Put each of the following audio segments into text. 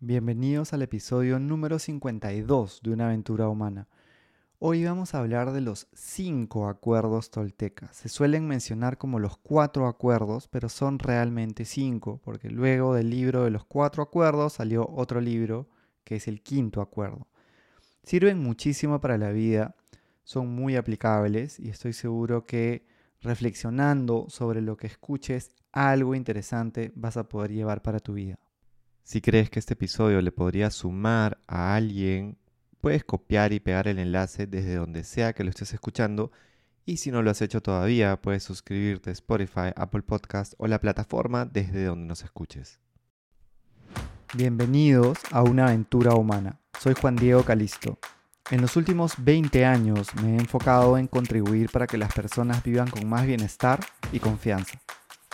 Bienvenidos al episodio número 52 de Una aventura humana. Hoy vamos a hablar de los cinco acuerdos toltecas. Se suelen mencionar como los cuatro acuerdos, pero son realmente cinco, porque luego del libro de los cuatro acuerdos salió otro libro que es el quinto acuerdo. Sirven muchísimo para la vida, son muy aplicables y estoy seguro que reflexionando sobre lo que escuches, algo interesante vas a poder llevar para tu vida. Si crees que este episodio le podría sumar a alguien, puedes copiar y pegar el enlace desde donde sea que lo estés escuchando. Y si no lo has hecho todavía, puedes suscribirte a Spotify, Apple Podcast o la plataforma desde donde nos escuches. Bienvenidos a una aventura humana. Soy Juan Diego Calisto. En los últimos 20 años me he enfocado en contribuir para que las personas vivan con más bienestar y confianza.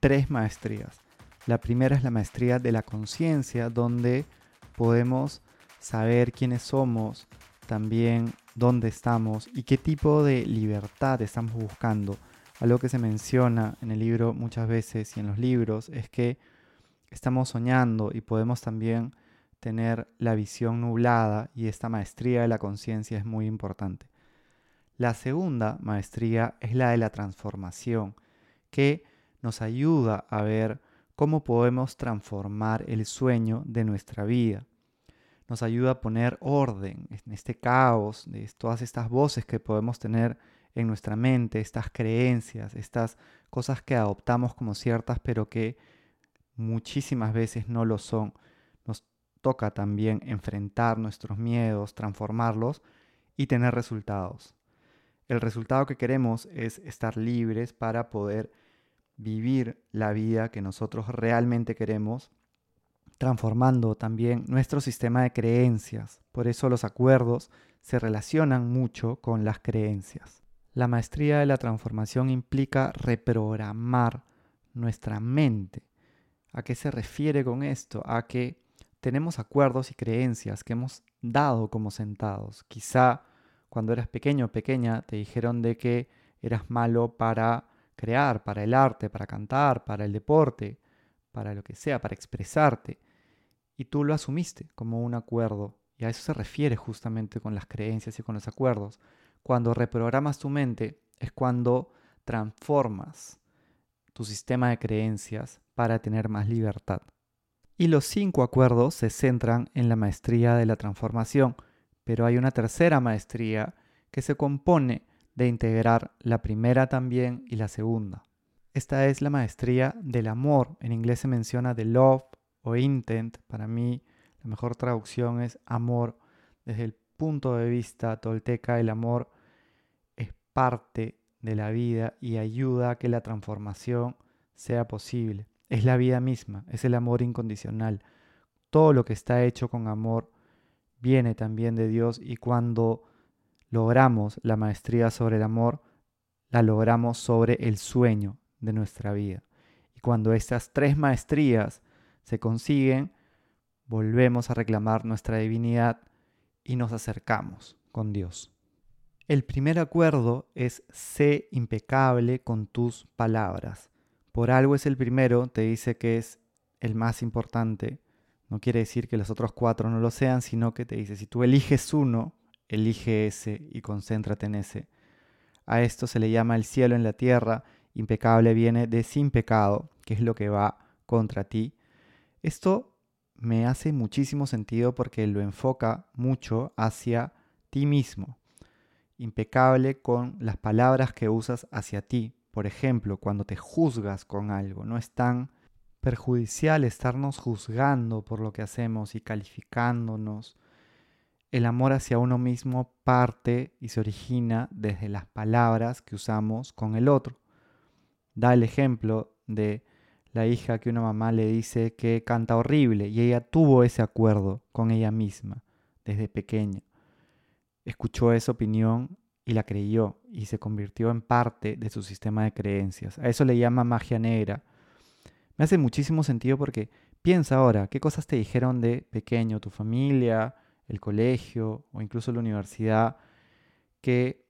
tres maestrías la primera es la maestría de la conciencia, donde podemos saber quiénes somos, también dónde estamos y qué tipo de libertad estamos buscando. Algo que se menciona en el libro muchas veces y en los libros es que estamos soñando y podemos también tener la visión nublada y esta maestría de la conciencia es muy importante. La segunda maestría es la de la transformación, que nos ayuda a ver cómo podemos transformar el sueño de nuestra vida. Nos ayuda a poner orden en este caos, de todas estas voces que podemos tener en nuestra mente, estas creencias, estas cosas que adoptamos como ciertas, pero que muchísimas veces no lo son. Nos toca también enfrentar nuestros miedos, transformarlos y tener resultados. El resultado que queremos es estar libres para poder vivir la vida que nosotros realmente queremos, transformando también nuestro sistema de creencias. Por eso los acuerdos se relacionan mucho con las creencias. La maestría de la transformación implica reprogramar nuestra mente. ¿A qué se refiere con esto? A que tenemos acuerdos y creencias que hemos dado como sentados. Quizá cuando eras pequeño o pequeña te dijeron de que eras malo para crear, para el arte, para cantar, para el deporte, para lo que sea, para expresarte. Y tú lo asumiste como un acuerdo. Y a eso se refiere justamente con las creencias y con los acuerdos. Cuando reprogramas tu mente es cuando transformas tu sistema de creencias para tener más libertad. Y los cinco acuerdos se centran en la maestría de la transformación, pero hay una tercera maestría que se compone de integrar la primera también y la segunda. Esta es la maestría del amor. En inglés se menciona de love o intent. Para mí la mejor traducción es amor. Desde el punto de vista tolteca, el amor es parte de la vida y ayuda a que la transformación sea posible. Es la vida misma, es el amor incondicional. Todo lo que está hecho con amor viene también de Dios y cuando logramos la maestría sobre el amor, la logramos sobre el sueño de nuestra vida. Y cuando estas tres maestrías se consiguen, volvemos a reclamar nuestra divinidad y nos acercamos con Dios. El primer acuerdo es sé impecable con tus palabras. Por algo es el primero, te dice que es el más importante. No quiere decir que los otros cuatro no lo sean, sino que te dice, si tú eliges uno, elige ese y concéntrate en ese. A esto se le llama el cielo en la tierra, impecable viene de sin pecado, que es lo que va contra ti. Esto me hace muchísimo sentido porque lo enfoca mucho hacia ti mismo. Impecable con las palabras que usas hacia ti. Por ejemplo, cuando te juzgas con algo, no es tan perjudicial estarnos juzgando por lo que hacemos y calificándonos el amor hacia uno mismo parte y se origina desde las palabras que usamos con el otro. Da el ejemplo de la hija que una mamá le dice que canta horrible y ella tuvo ese acuerdo con ella misma desde pequeña. Escuchó esa opinión y la creyó y se convirtió en parte de su sistema de creencias. A eso le llama magia negra. Me hace muchísimo sentido porque piensa ahora, ¿qué cosas te dijeron de pequeño tu familia, el colegio o incluso la universidad que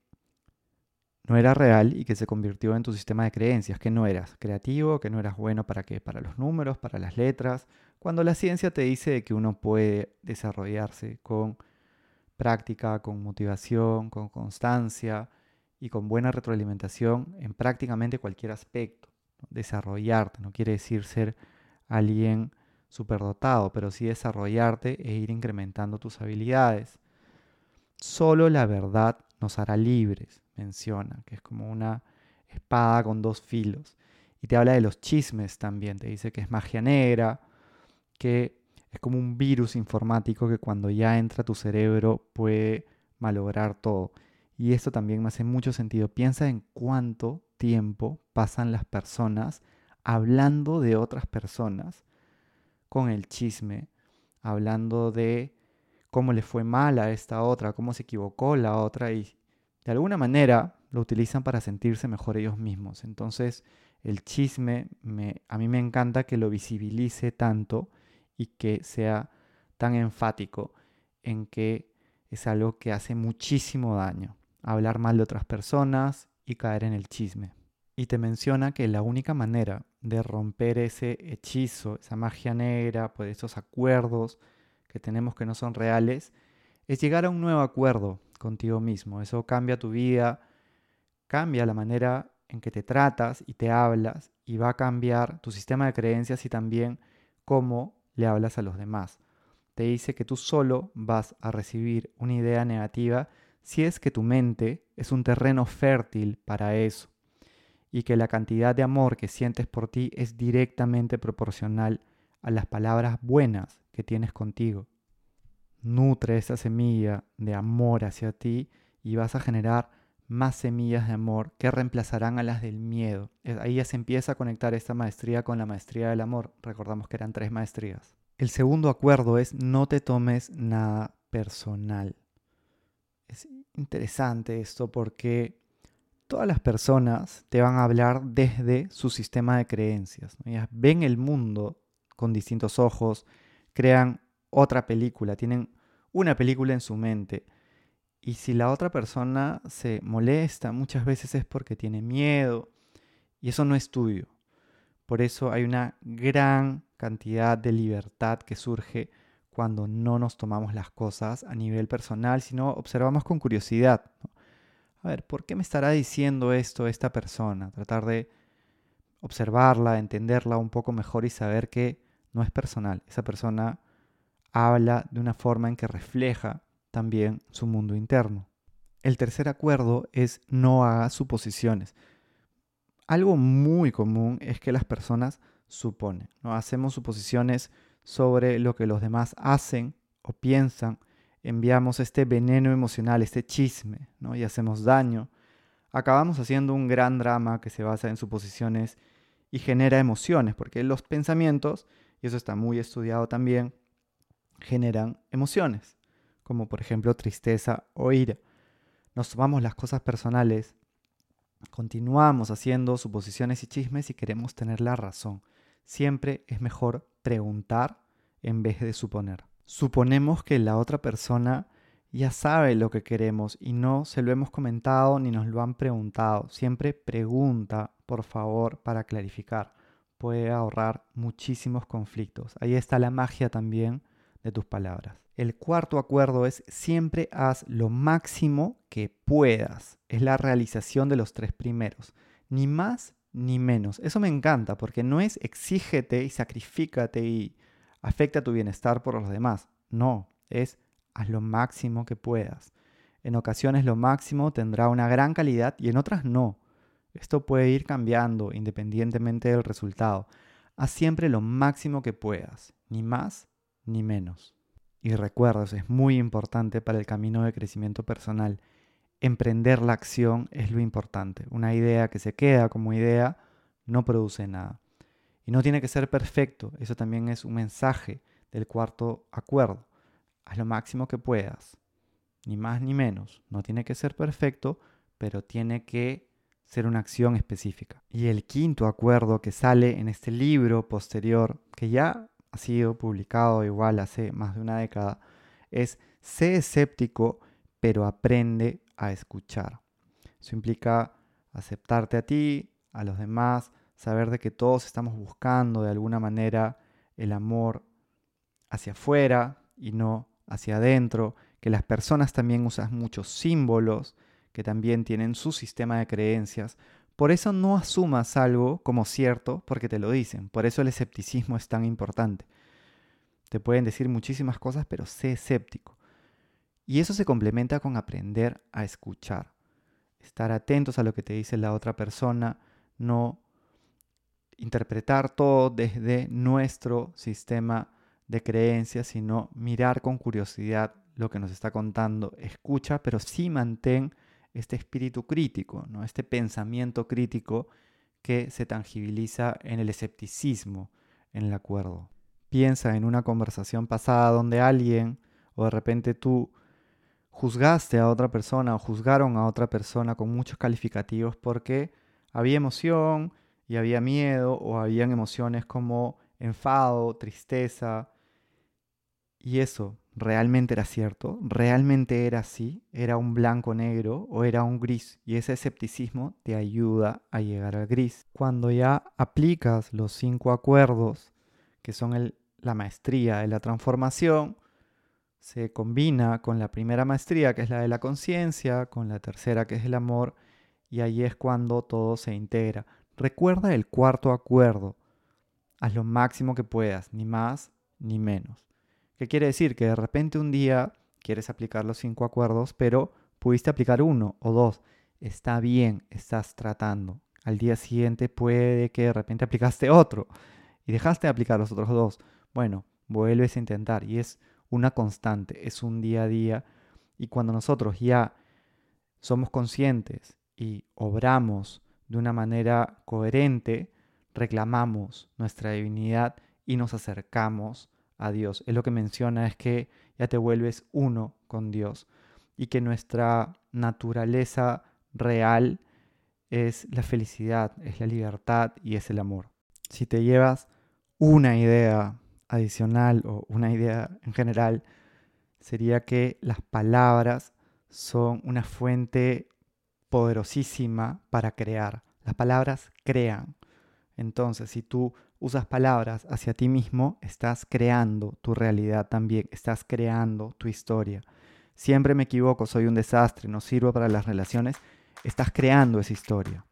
no era real y que se convirtió en tu sistema de creencias, que no eras creativo, que no eras bueno para qué, para los números, para las letras, cuando la ciencia te dice que uno puede desarrollarse con práctica, con motivación, con constancia y con buena retroalimentación en prácticamente cualquier aspecto. Desarrollarte no quiere decir ser alguien superdotado, pero sí desarrollarte e ir incrementando tus habilidades. Solo la verdad nos hará libres, menciona, que es como una espada con dos filos. Y te habla de los chismes también, te dice que es magia negra, que es como un virus informático que cuando ya entra tu cerebro puede malograr todo. Y esto también me hace mucho sentido. Piensa en cuánto tiempo pasan las personas hablando de otras personas con el chisme, hablando de cómo le fue mal a esta otra, cómo se equivocó la otra y de alguna manera lo utilizan para sentirse mejor ellos mismos. Entonces el chisme me, a mí me encanta que lo visibilice tanto y que sea tan enfático en que es algo que hace muchísimo daño. Hablar mal de otras personas y caer en el chisme. Y te menciona que la única manera de romper ese hechizo, esa magia negra, pues esos acuerdos que tenemos que no son reales, es llegar a un nuevo acuerdo contigo mismo. Eso cambia tu vida, cambia la manera en que te tratas y te hablas y va a cambiar tu sistema de creencias y también cómo le hablas a los demás. Te dice que tú solo vas a recibir una idea negativa si es que tu mente es un terreno fértil para eso y que la cantidad de amor que sientes por ti es directamente proporcional a las palabras buenas que tienes contigo. Nutre esa semilla de amor hacia ti y vas a generar más semillas de amor que reemplazarán a las del miedo. Ahí ya se empieza a conectar esta maestría con la maestría del amor. Recordamos que eran tres maestrías. El segundo acuerdo es no te tomes nada personal. Es interesante esto porque todas las personas te van a hablar desde su sistema de creencias. Ellas ven el mundo con distintos ojos, crean otra película, tienen una película en su mente y si la otra persona se molesta, muchas veces es porque tiene miedo y eso no es tuyo. Por eso hay una gran cantidad de libertad que surge cuando no nos tomamos las cosas a nivel personal, sino observamos con curiosidad. A ver, ¿por qué me estará diciendo esto esta persona? Tratar de observarla, entenderla un poco mejor y saber que no es personal. Esa persona habla de una forma en que refleja también su mundo interno. El tercer acuerdo es no haga suposiciones. Algo muy común es que las personas suponen, ¿no? hacemos suposiciones sobre lo que los demás hacen o piensan, enviamos este veneno emocional, este chisme, ¿no? y hacemos daño. Acabamos haciendo un gran drama que se basa en suposiciones y genera emociones, porque los pensamientos, y eso está muy estudiado también, generan emociones como por ejemplo tristeza o ira. Nos tomamos las cosas personales, continuamos haciendo suposiciones y chismes y queremos tener la razón. Siempre es mejor preguntar en vez de suponer. Suponemos que la otra persona ya sabe lo que queremos y no se lo hemos comentado ni nos lo han preguntado. Siempre pregunta, por favor, para clarificar. Puede ahorrar muchísimos conflictos. Ahí está la magia también de tus palabras. El cuarto acuerdo es siempre haz lo máximo que puedas. Es la realización de los tres primeros. Ni más ni menos. Eso me encanta porque no es exígete y sacrifícate y afecta tu bienestar por los demás. No, es haz lo máximo que puedas. En ocasiones lo máximo tendrá una gran calidad y en otras no. Esto puede ir cambiando independientemente del resultado. Haz siempre lo máximo que puedas, ni más ni menos. Y recuerda, es muy importante para el camino de crecimiento personal. Emprender la acción es lo importante. Una idea que se queda como idea no produce nada. Y no tiene que ser perfecto, eso también es un mensaje del cuarto acuerdo. Haz lo máximo que puedas, ni más ni menos. No tiene que ser perfecto, pero tiene que ser una acción específica. Y el quinto acuerdo que sale en este libro posterior, que ya ha sido publicado igual hace más de una década, es sé escéptico, pero aprende a escuchar. Eso implica aceptarte a ti, a los demás, saber de que todos estamos buscando de alguna manera el amor hacia afuera y no hacia adentro, que las personas también usan muchos símbolos, que también tienen su sistema de creencias. Por eso no asumas algo como cierto porque te lo dicen. Por eso el escepticismo es tan importante. Te pueden decir muchísimas cosas, pero sé escéptico. Y eso se complementa con aprender a escuchar. Estar atentos a lo que te dice la otra persona, no interpretar todo desde nuestro sistema de creencias, sino mirar con curiosidad lo que nos está contando. Escucha, pero sí mantén este espíritu crítico, ¿no? este pensamiento crítico que se tangibiliza en el escepticismo, en el acuerdo. Piensa en una conversación pasada donde alguien o de repente tú juzgaste a otra persona o juzgaron a otra persona con muchos calificativos porque había emoción y había miedo o habían emociones como enfado, tristeza. Y eso realmente era cierto, realmente era así, era un blanco negro o era un gris. Y ese escepticismo te ayuda a llegar al gris. Cuando ya aplicas los cinco acuerdos, que son la maestría de la transformación, se combina con la primera maestría, que es la de la conciencia, con la tercera, que es el amor, y ahí es cuando todo se integra. Recuerda el cuarto acuerdo. Haz lo máximo que puedas, ni más ni menos. ¿Qué quiere decir? Que de repente un día quieres aplicar los cinco acuerdos, pero pudiste aplicar uno o dos. Está bien, estás tratando. Al día siguiente puede que de repente aplicaste otro y dejaste de aplicar los otros dos. Bueno, vuelves a intentar y es una constante, es un día a día. Y cuando nosotros ya somos conscientes y obramos de una manera coherente, reclamamos nuestra divinidad y nos acercamos a Dios. Es lo que menciona es que ya te vuelves uno con Dios y que nuestra naturaleza real es la felicidad, es la libertad y es el amor. Si te llevas una idea adicional o una idea en general sería que las palabras son una fuente poderosísima para crear. Las palabras crean. Entonces, si tú usas palabras hacia ti mismo, estás creando tu realidad también, estás creando tu historia. Siempre me equivoco, soy un desastre, no sirvo para las relaciones, estás creando esa historia.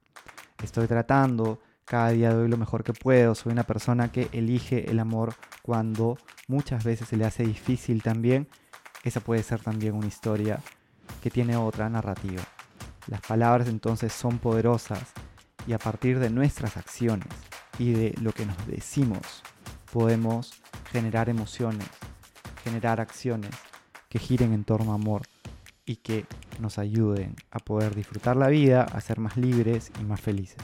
Estoy tratando cada día doy lo mejor que puedo, soy una persona que elige el amor cuando muchas veces se le hace difícil también. Esa puede ser también una historia que tiene otra narrativa. Las palabras entonces son poderosas y a partir de nuestras acciones y de lo que nos decimos podemos generar emociones, generar acciones que giren en torno a amor y que nos ayuden a poder disfrutar la vida, a ser más libres y más felices.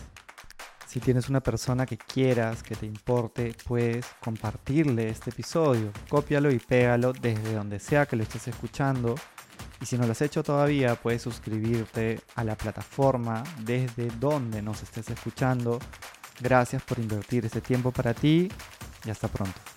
Si tienes una persona que quieras, que te importe, puedes compartirle este episodio. Cópialo y pégalo desde donde sea que lo estés escuchando. Y si no lo has hecho todavía, puedes suscribirte a la plataforma desde donde nos estés escuchando. Gracias por invertir ese tiempo para ti y hasta pronto.